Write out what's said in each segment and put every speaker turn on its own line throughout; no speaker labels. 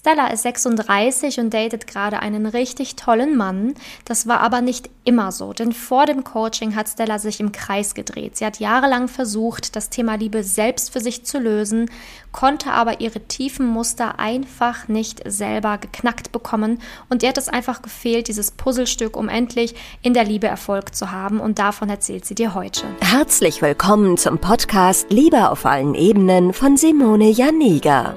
Stella ist 36 und datet gerade einen richtig tollen Mann. Das war aber nicht immer so, denn vor dem Coaching hat Stella sich im Kreis gedreht. Sie hat jahrelang versucht, das Thema Liebe selbst für sich zu lösen, konnte aber ihre tiefen Muster einfach nicht selber geknackt bekommen und ihr hat es einfach gefehlt, dieses Puzzlestück, um endlich in der Liebe Erfolg zu haben und davon erzählt sie dir heute.
Herzlich willkommen zum Podcast Liebe auf allen Ebenen von Simone Janiga.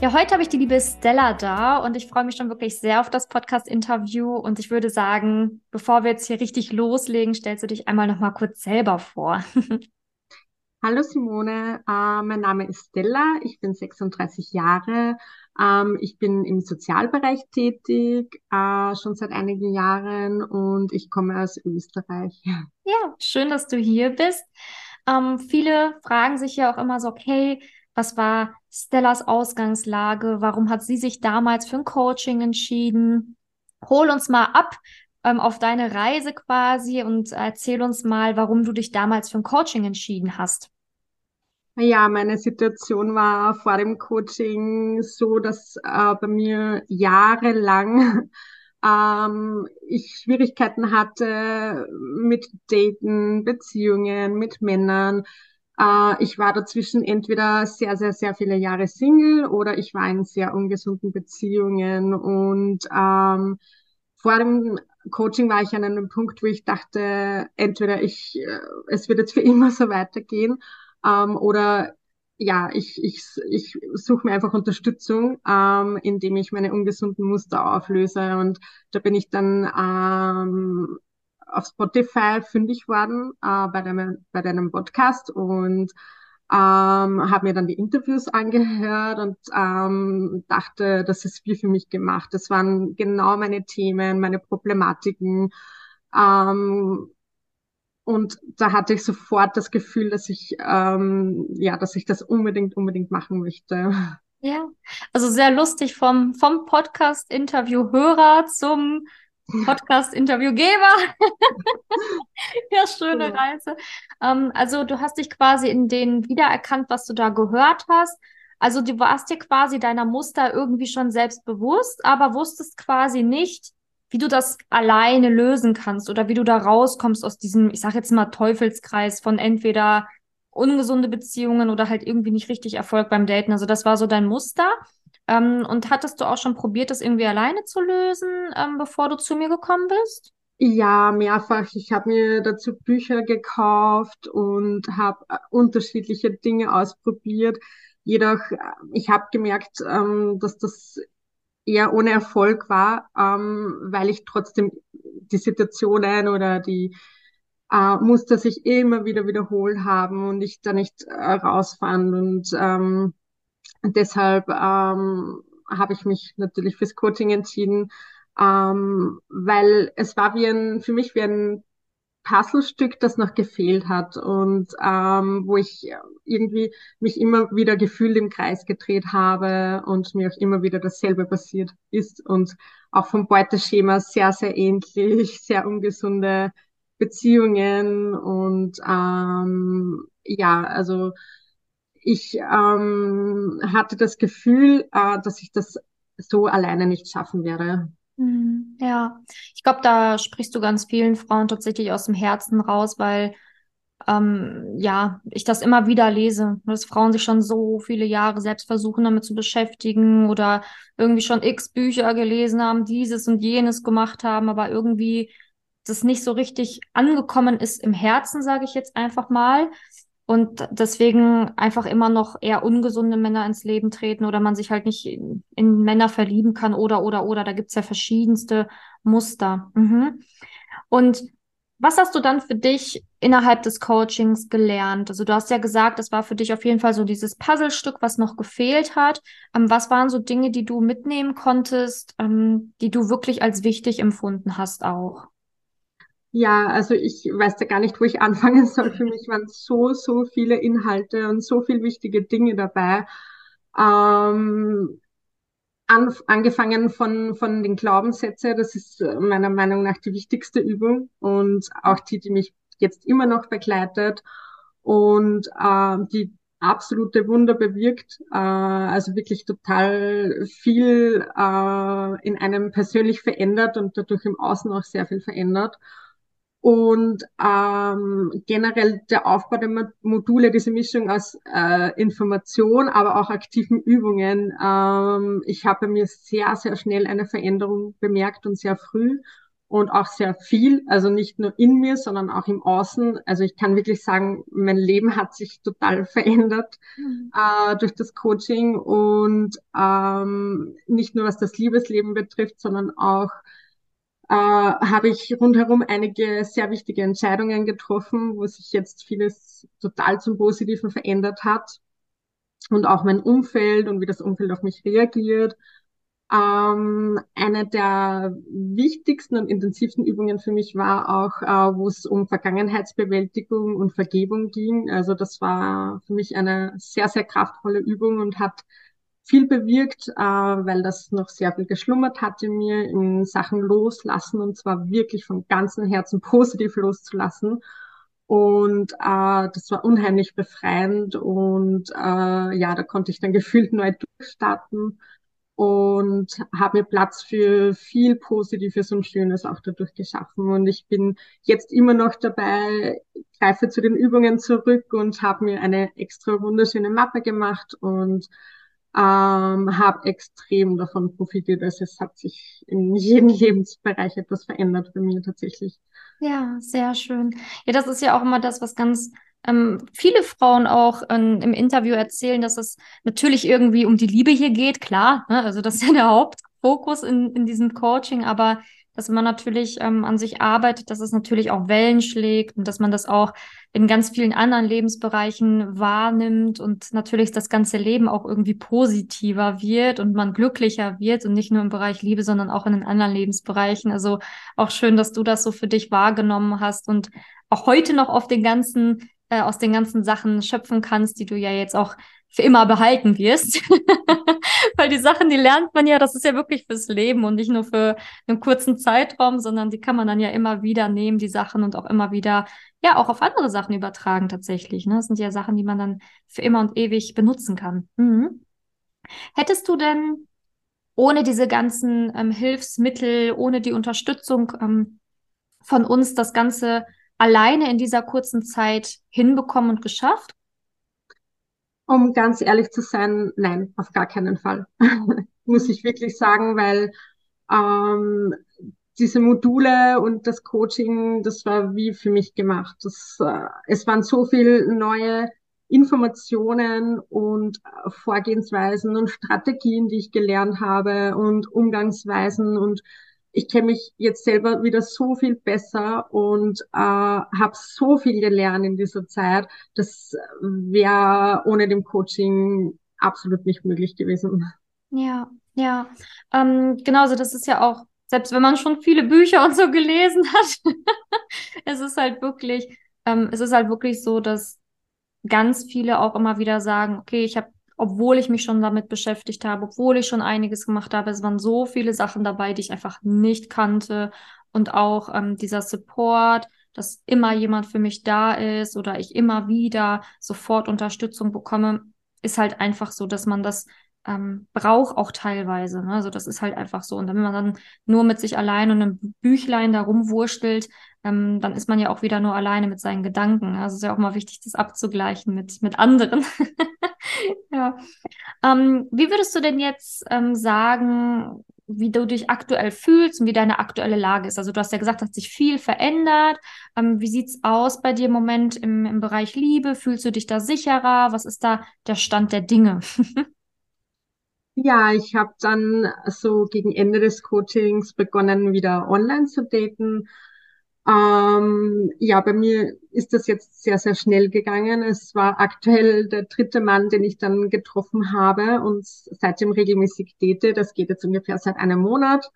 Ja, heute habe ich die liebe Stella da und ich freue mich schon wirklich sehr auf das Podcast-Interview. Und ich würde sagen, bevor wir jetzt hier richtig loslegen, stellst du dich einmal noch mal kurz selber vor.
Hallo Simone, äh, mein Name ist Stella, ich bin 36 Jahre, ähm, ich bin im Sozialbereich tätig, äh, schon seit einigen Jahren und ich komme aus Österreich.
Ja, schön, dass du hier bist. Ähm, viele fragen sich ja auch immer so, okay, was war Stellas Ausgangslage? Warum hat sie sich damals für ein Coaching entschieden? Hol uns mal ab ähm, auf deine Reise quasi und erzähl uns mal, warum du dich damals für ein Coaching entschieden hast.
Ja, meine Situation war vor dem Coaching so, dass äh, bei mir jahrelang ähm, ich Schwierigkeiten hatte mit Daten, Beziehungen, mit Männern. Äh, ich war dazwischen entweder sehr, sehr, sehr viele Jahre Single oder ich war in sehr ungesunden Beziehungen. Und ähm, vor dem Coaching war ich an einem Punkt, wo ich dachte, entweder ich, äh, es wird jetzt für immer so weitergehen ähm, oder ja, ich, ich, ich suche mir einfach Unterstützung, ähm, indem ich meine ungesunden Muster auflöse. Und da bin ich dann ähm, auf Spotify fündig worden äh, bei, deinem, bei deinem Podcast und ähm, habe mir dann die Interviews angehört und ähm, dachte, das ist wie für mich gemacht. Das waren genau meine Themen, meine Problematiken. Ähm, und da hatte ich sofort das Gefühl, dass ich ähm, ja, dass ich das unbedingt, unbedingt machen möchte.
Ja, also sehr lustig vom vom Podcast-Interview-Hörer zum Podcast-Interviewgeber. ja, schöne Reise. Ähm, also du hast dich quasi in denen wiedererkannt, was du da gehört hast. Also du warst dir quasi deiner Muster irgendwie schon selbst bewusst, aber wusstest quasi nicht, wie du das alleine lösen kannst oder wie du da rauskommst aus diesem, ich sag jetzt mal, Teufelskreis von entweder ungesunde Beziehungen oder halt irgendwie nicht richtig Erfolg beim Daten. Also das war so dein Muster. Ähm, und hattest du auch schon probiert, das irgendwie alleine zu lösen, ähm, bevor du zu mir gekommen bist?
Ja, mehrfach. Ich habe mir dazu Bücher gekauft und habe äh, unterschiedliche Dinge ausprobiert. Jedoch, äh, ich habe gemerkt, ähm, dass das eher ohne Erfolg war, ähm, weil ich trotzdem die Situationen oder die äh, Muster sich immer wieder wiederholt haben und ich da nicht äh, rausfand. Und ähm, deshalb ähm, habe ich mich natürlich fürs Coaching entschieden, ähm, weil es war wie ein, für mich wie ein Puzzlestück, das noch gefehlt hat und ähm, wo ich irgendwie mich immer wieder gefühlt im Kreis gedreht habe und mir auch immer wieder dasselbe passiert ist und auch vom Beuteschema sehr, sehr ähnlich, sehr ungesunde Beziehungen und ähm, ja, also ich ähm, hatte das Gefühl, äh, dass ich das so alleine nicht schaffen werde.
Hm, ja, ich glaube, da sprichst du ganz vielen Frauen tatsächlich aus dem Herzen raus, weil ähm, ja, ich das immer wieder lese, dass Frauen sich schon so viele Jahre selbst versuchen, damit zu beschäftigen oder irgendwie schon x Bücher gelesen haben, dieses und jenes gemacht haben, aber irgendwie das nicht so richtig angekommen ist im Herzen, sage ich jetzt einfach mal und deswegen einfach immer noch eher ungesunde Männer ins Leben treten oder man sich halt nicht in, in Männer verlieben kann oder oder oder da gibt's ja verschiedenste Muster. Mhm. Und Was hast du dann für dich innerhalb des Coachings gelernt? Also du hast ja gesagt, das war für dich auf jeden Fall so dieses Puzzlestück, was noch gefehlt hat. Ähm, was waren so Dinge, die du mitnehmen konntest, ähm, die du wirklich als wichtig empfunden hast auch?
Ja, also ich weiß ja gar nicht, wo ich anfangen soll. Für mich waren so, so viele Inhalte und so viele wichtige Dinge dabei. Ähm, an, angefangen von, von den Glaubenssätzen, das ist äh, meiner Meinung nach die wichtigste Übung und auch die, die mich jetzt immer noch begleitet und äh, die absolute Wunder bewirkt, äh, also wirklich total viel äh, in einem persönlich verändert und dadurch im Außen auch sehr viel verändert. Und ähm, generell der Aufbau der Module, diese Mischung aus äh, Information, aber auch aktiven Übungen. Ähm, ich habe bei mir sehr, sehr schnell eine Veränderung bemerkt und sehr früh und auch sehr viel, also nicht nur in mir, sondern auch im Außen. Also ich kann wirklich sagen, mein Leben hat sich total verändert mhm. äh, durch das Coaching und ähm, nicht nur was das Liebesleben betrifft, sondern auch äh, habe ich rundherum einige sehr wichtige Entscheidungen getroffen, wo sich jetzt vieles total zum Positiven verändert hat. Und auch mein Umfeld und wie das Umfeld auf mich reagiert. Ähm, eine der wichtigsten und intensivsten Übungen für mich war auch, äh, wo es um Vergangenheitsbewältigung und Vergebung ging. Also das war für mich eine sehr, sehr kraftvolle Übung und hat viel bewirkt, äh, weil das noch sehr viel geschlummert hat in mir, in Sachen loslassen und zwar wirklich von ganzem Herzen positiv loszulassen. Und äh, das war unheimlich befreiend und äh, ja, da konnte ich dann gefühlt neu durchstarten und habe mir Platz für viel Positives und Schönes auch dadurch geschaffen. Und ich bin jetzt immer noch dabei, greife zu den Übungen zurück und habe mir eine extra wunderschöne Mappe gemacht und ähm, habe extrem davon profitiert. Also es hat sich in jedem Lebensbereich etwas verändert bei mir tatsächlich.
Ja, sehr schön. Ja, das ist ja auch immer das, was ganz ähm, viele Frauen auch ähm, im Interview erzählen, dass es natürlich irgendwie um die Liebe hier geht, klar. Ne? Also das ist ja der Hauptfokus in, in diesem Coaching, aber dass man natürlich ähm, an sich arbeitet, dass es natürlich auch Wellen schlägt und dass man das auch in ganz vielen anderen Lebensbereichen wahrnimmt und natürlich das ganze Leben auch irgendwie positiver wird und man glücklicher wird und nicht nur im Bereich Liebe, sondern auch in den anderen Lebensbereichen. Also auch schön, dass du das so für dich wahrgenommen hast und auch heute noch auf den ganzen, äh, aus den ganzen Sachen schöpfen kannst, die du ja jetzt auch für immer behalten wirst. Weil die Sachen, die lernt man ja, das ist ja wirklich fürs Leben und nicht nur für einen kurzen Zeitraum, sondern die kann man dann ja immer wieder nehmen, die Sachen und auch immer wieder, ja, auch auf andere Sachen übertragen tatsächlich. Ne? Das sind ja Sachen, die man dann für immer und ewig benutzen kann. Mhm. Hättest du denn ohne diese ganzen ähm, Hilfsmittel, ohne die Unterstützung ähm, von uns das Ganze alleine in dieser kurzen Zeit hinbekommen und geschafft?
Um ganz ehrlich zu sein, nein, auf gar keinen Fall. Muss ich wirklich sagen, weil ähm, diese Module und das Coaching, das war wie für mich gemacht. Das, äh, es waren so viele neue Informationen und Vorgehensweisen und Strategien, die ich gelernt habe und Umgangsweisen und ich kenne mich jetzt selber wieder so viel besser und äh, habe so viel gelernt in dieser Zeit. Das wäre ohne dem Coaching absolut nicht möglich gewesen.
Ja, ja. Ähm, genauso, das ist ja auch, selbst wenn man schon viele Bücher und so gelesen hat, es ist halt wirklich, ähm, es ist halt wirklich so, dass ganz viele auch immer wieder sagen, okay, ich habe obwohl ich mich schon damit beschäftigt habe, obwohl ich schon einiges gemacht habe. Es waren so viele Sachen dabei, die ich einfach nicht kannte. Und auch ähm, dieser Support, dass immer jemand für mich da ist oder ich immer wieder sofort Unterstützung bekomme, ist halt einfach so, dass man das ähm, braucht auch teilweise. Ne? Also das ist halt einfach so. Und wenn man dann nur mit sich allein und einem Büchlein da rumwurstelt, ähm, dann ist man ja auch wieder nur alleine mit seinen Gedanken. Also es ist ja auch mal wichtig, das abzugleichen mit, mit anderen. ja. Ähm, wie würdest du denn jetzt ähm, sagen, wie du dich aktuell fühlst und wie deine aktuelle Lage ist? Also du hast ja gesagt, hat sich viel verändert. Ähm, wie sieht's aus bei dir im Moment im, im Bereich Liebe? Fühlst du dich da sicherer? Was ist da der Stand der Dinge?
Ja, ich habe dann so gegen Ende des Coachings begonnen, wieder online zu daten. Ähm, ja, bei mir ist das jetzt sehr, sehr schnell gegangen. Es war aktuell der dritte Mann, den ich dann getroffen habe und seitdem regelmäßig date. Das geht jetzt ungefähr seit einem Monat.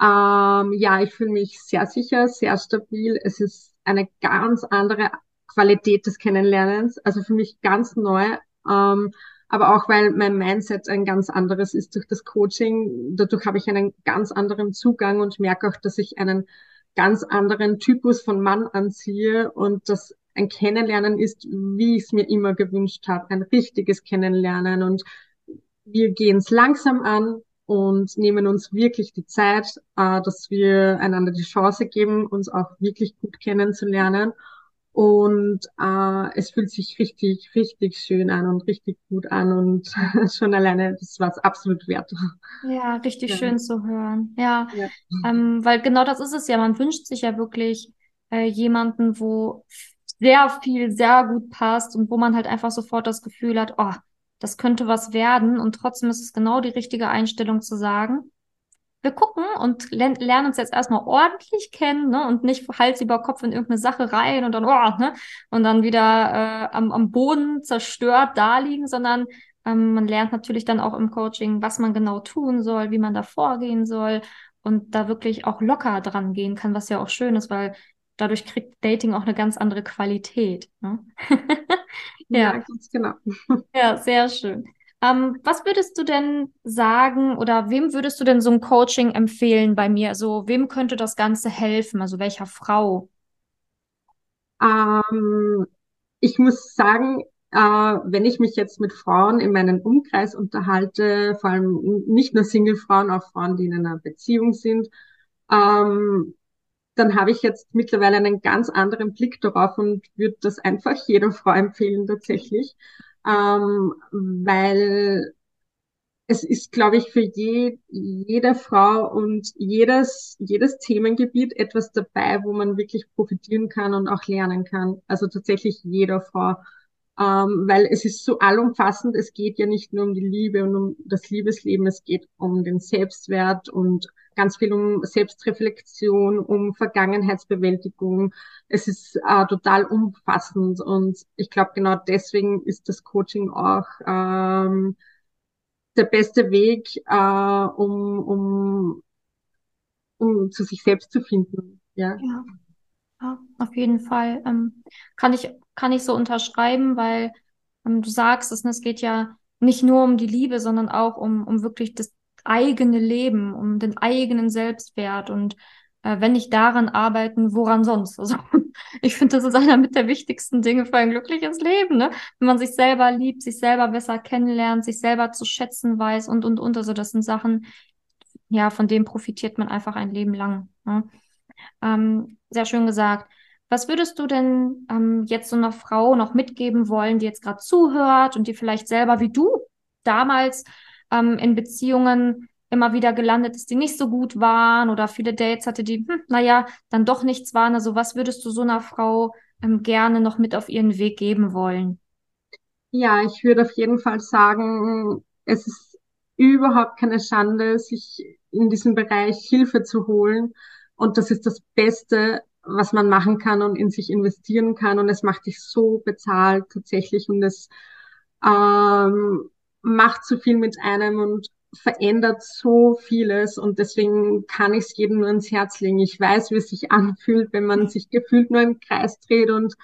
Ähm, ja, ich fühle mich sehr sicher, sehr stabil. Es ist eine ganz andere Qualität des Kennenlernens, also für mich ganz neu. Ähm, aber auch weil mein Mindset ein ganz anderes ist durch das Coaching. Dadurch habe ich einen ganz anderen Zugang und merke auch, dass ich einen ganz anderen Typus von Mann anziehe und das ein Kennenlernen ist, wie ich es mir immer gewünscht habe, ein richtiges Kennenlernen und wir gehen es langsam an und nehmen uns wirklich die Zeit, äh, dass wir einander die Chance geben, uns auch wirklich gut kennenzulernen und äh, es fühlt sich richtig, richtig schön an und richtig gut an und schon alleine, das war es absolut wert.
Ja, richtig ja. schön zu hören. Ja, ja. Ähm, weil genau das ist es ja. Man wünscht sich ja wirklich äh, jemanden, wo sehr viel, sehr gut passt und wo man halt einfach sofort das Gefühl hat, oh, das könnte was werden. Und trotzdem ist es genau die richtige Einstellung zu sagen, wir gucken und lernen uns jetzt erstmal ordentlich kennen, ne? Und nicht Hals über Kopf in irgendeine Sache rein und dann, oh, ne? Und dann wieder äh, am, am Boden zerstört da liegen, sondern ähm, man lernt natürlich dann auch im Coaching, was man genau tun soll, wie man da vorgehen soll und da wirklich auch locker dran gehen kann, was ja auch schön ist, weil dadurch kriegt Dating auch eine ganz andere Qualität. Ne?
ja. ja, ganz genau.
Ja, sehr schön. Ähm, was würdest du denn sagen oder wem würdest du denn so ein Coaching empfehlen bei mir? Also wem könnte das Ganze helfen? Also welcher Frau?
Ähm, ich muss sagen, äh, wenn ich mich jetzt mit Frauen in meinem Umkreis unterhalte, vor allem nicht nur Single-Frauen, auch Frauen, die in einer Beziehung sind, ähm, dann habe ich jetzt mittlerweile einen ganz anderen Blick darauf und würde das einfach jeder Frau empfehlen tatsächlich ähm, weil es ist, glaube ich, für je, jede Frau und jedes, jedes Themengebiet etwas dabei, wo man wirklich profitieren kann und auch lernen kann. Also tatsächlich jeder Frau. Ähm, weil es ist so allumfassend. Es geht ja nicht nur um die Liebe und um das Liebesleben. Es geht um den Selbstwert und ganz viel um Selbstreflexion, um Vergangenheitsbewältigung. Es ist äh, total umfassend und ich glaube, genau deswegen ist das Coaching auch ähm, der beste Weg, äh, um, um, um zu sich selbst zu finden. Ja.
ja. Ja, auf jeden Fall. Ähm, kann ich, kann ich so unterschreiben, weil ähm, du sagst es, ne, es geht ja nicht nur um die Liebe, sondern auch um, um wirklich das eigene Leben, um den eigenen Selbstwert und äh, wenn nicht daran arbeiten, woran sonst? Also ich finde, das ist einer mit der wichtigsten Dinge für ein glückliches Leben, ne? Wenn man sich selber liebt, sich selber besser kennenlernt, sich selber zu schätzen weiß und und und. Also das sind Sachen, ja, von denen profitiert man einfach ein Leben lang. Ne? Ähm, sehr schön gesagt. Was würdest du denn ähm, jetzt so einer Frau noch mitgeben wollen, die jetzt gerade zuhört und die vielleicht selber wie du damals ähm, in Beziehungen immer wieder gelandet ist, die nicht so gut waren oder viele Dates hatte, die, hm, naja, dann doch nichts waren. Also was würdest du so einer Frau ähm, gerne noch mit auf ihren Weg geben wollen?
Ja, ich würde auf jeden Fall sagen, es ist überhaupt keine Schande, sich in diesem Bereich Hilfe zu holen. Und das ist das Beste, was man machen kann und in sich investieren kann. Und es macht dich so bezahlt tatsächlich und es ähm, macht so viel mit einem und verändert so vieles und deswegen kann ich es jedem nur ins Herz legen. Ich weiß, wie es sich anfühlt, wenn man sich gefühlt nur im Kreis dreht und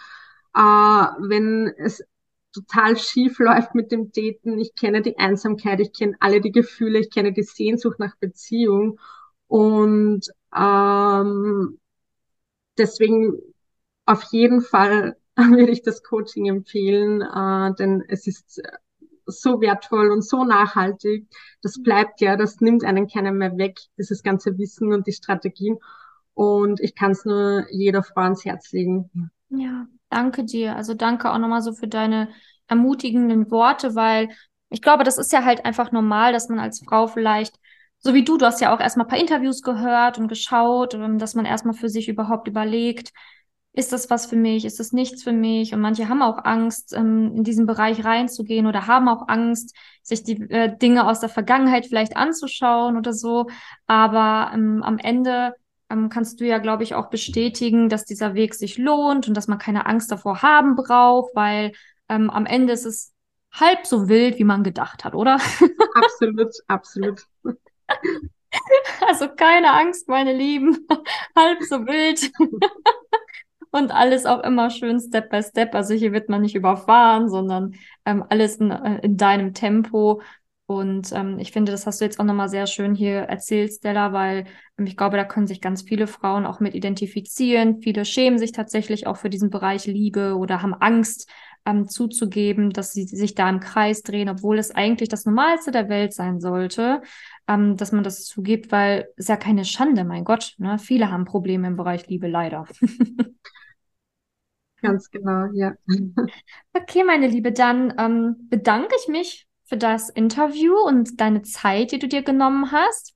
äh, wenn es total schief läuft mit dem Daten. Ich kenne die Einsamkeit, ich kenne alle die Gefühle, ich kenne die Sehnsucht nach Beziehung und ähm, deswegen auf jeden Fall würde ich das Coaching empfehlen, äh, denn es ist so wertvoll und so nachhaltig. Das bleibt ja, das nimmt einen keiner mehr weg, dieses ganze Wissen und die Strategien. Und ich kann es nur jeder Frau ans Herz legen.
Ja, danke dir. Also danke auch nochmal so für deine ermutigenden Worte, weil ich glaube, das ist ja halt einfach normal, dass man als Frau vielleicht, so wie du, du hast ja auch erstmal ein paar Interviews gehört und geschaut, dass man erstmal für sich überhaupt überlegt, ist das was für mich, ist das nichts für mich? Und manche haben auch Angst, ähm, in diesen Bereich reinzugehen oder haben auch Angst, sich die äh, Dinge aus der Vergangenheit vielleicht anzuschauen oder so. Aber ähm, am Ende ähm, kannst du ja, glaube ich, auch bestätigen, dass dieser Weg sich lohnt und dass man keine Angst davor haben braucht, weil ähm, am Ende ist es halb so wild, wie man gedacht hat, oder?
Absolut, absolut.
Also keine Angst, meine Lieben. halb so wild. und alles auch immer schön Step by Step. Also hier wird man nicht überfahren, sondern ähm, alles in, äh, in deinem Tempo. Und ähm, ich finde, das hast du jetzt auch nochmal sehr schön hier erzählt, Stella, weil ähm, ich glaube, da können sich ganz viele Frauen auch mit identifizieren. Viele schämen sich tatsächlich auch für diesen Bereich Liebe oder haben Angst ähm, zuzugeben, dass sie sich da im Kreis drehen, obwohl es eigentlich das Normalste der Welt sein sollte, ähm, dass man das zugibt, weil es ja keine Schande, mein Gott. Ne? Viele haben Probleme im Bereich Liebe, leider.
Ganz genau, ja.
Okay, meine Liebe, dann ähm, bedanke ich mich für das Interview und deine Zeit, die du dir genommen hast.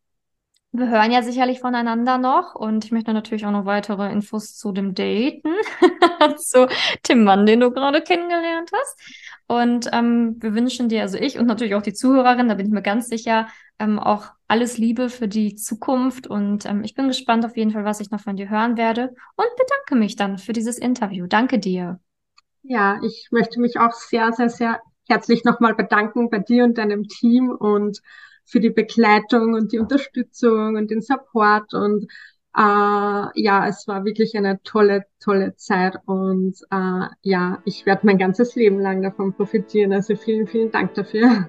Wir hören ja sicherlich voneinander noch und ich möchte natürlich auch noch weitere Infos zu dem Daten, zu dem Mann, den du gerade kennengelernt hast. Und ähm, wir wünschen dir, also ich und natürlich auch die Zuhörerin, da bin ich mir ganz sicher, ähm, auch alles Liebe für die Zukunft. Und ähm, ich bin gespannt auf jeden Fall, was ich noch von dir hören werde und bedanke mich dann für dieses Interview. Danke dir.
Ja, ich möchte mich auch sehr, sehr, sehr herzlich nochmal bedanken bei dir und deinem Team und für die Begleitung und die Unterstützung und den Support und äh, ja, es war wirklich eine tolle, tolle Zeit und äh, ja, ich werde mein ganzes Leben lang davon profitieren. Also vielen, vielen Dank dafür.